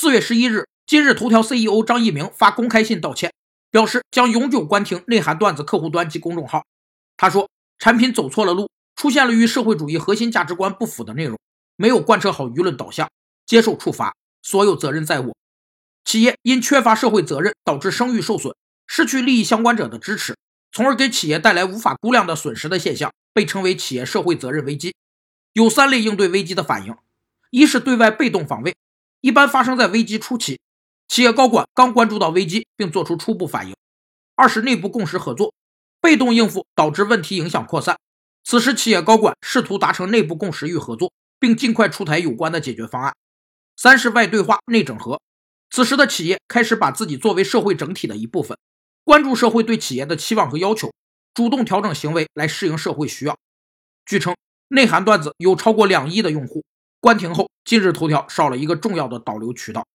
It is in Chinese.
四月十一日，今日头条 CEO 张一鸣发公开信道歉，表示将永久关停内涵段子客户端及公众号。他说，产品走错了路，出现了与社会主义核心价值观不符的内容，没有贯彻好舆论导向，接受处罚，所有责任在我。企业因缺乏社会责任，导致声誉受损，失去利益相关者的支持，从而给企业带来无法估量的损失的现象，被称为企业社会责任危机。有三类应对危机的反应：一是对外被动防卫。一般发生在危机初期，企业高管刚关注到危机，并做出初步反应。二是内部共识合作，被动应付导致问题影响扩散，此时企业高管试图达成内部共识与合作，并尽快出台有关的解决方案。三是外对话内整合，此时的企业开始把自己作为社会整体的一部分，关注社会对企业的期望和要求，主动调整行为来适应社会需要。据称，内涵段子有超过两亿的用户。关停后，今日头条少了一个重要的导流渠道。